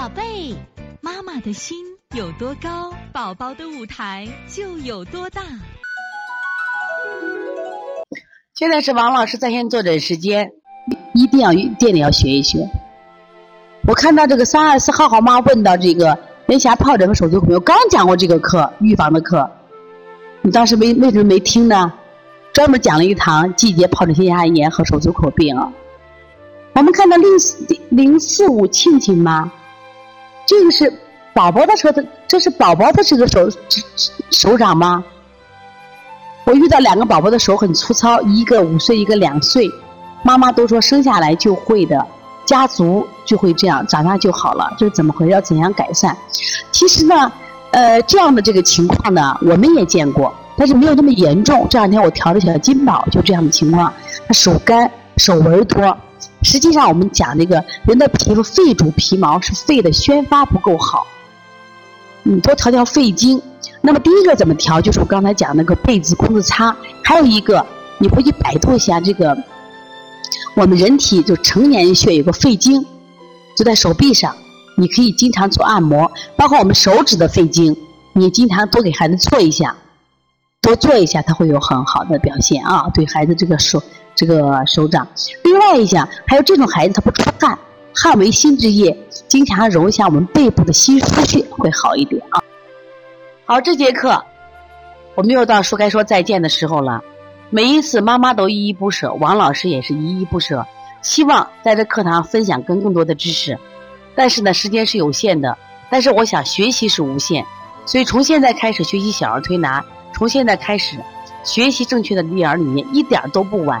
宝贝，妈妈的心有多高，宝宝的舞台就有多大。现在是王老师在线坐诊时间，一定要一定要学一学。我看到这个三二四浩浩妈问到这个连霞疱疹和手足口病，刚讲过这个课，预防的课，你当时没为什么没听呢？专门讲了一堂季节疱疹性咽炎和手足口病啊。我们看到零四零四五庆庆吗？这个是宝宝的手的，这是宝宝的这个手手掌吗？我遇到两个宝宝的手很粗糙，一个五岁，一个两岁，妈妈都说生下来就会的，家族就会这样，长大就好了，这是怎么回事？要怎样改善？其实呢，呃，这样的这个情况呢，我们也见过，但是没有那么严重。这两天我调的小金宝就这样的情况，他手干，手纹多。实际上，我们讲这个人的皮肤，肺主皮毛，是肺的宣发不够好。你多调调肺经。那么第一个怎么调？就是我刚才讲那个被子、裤子擦。还有一个，你回去百度一下这个，我们人体就成年人穴有个肺经，就在手臂上，你可以经常做按摩。包括我们手指的肺经，你经常多给孩子做一下，多做一下，他会有很好的表现啊。对孩子这个手。这个手掌，另外一项还有这种孩子他不出汗，汗为心之液，经常揉一下我们背部的心腧穴会好一点啊。好，这节课我们又到说该说再见的时候了。每一次妈妈都依依不舍，王老师也是依依不舍，希望在这课堂分享更更多的知识。但是呢，时间是有限的，但是我想学习是无限，所以从现在开始学习小儿推拿，从现在开始学习正确的育儿理念，一点都不晚。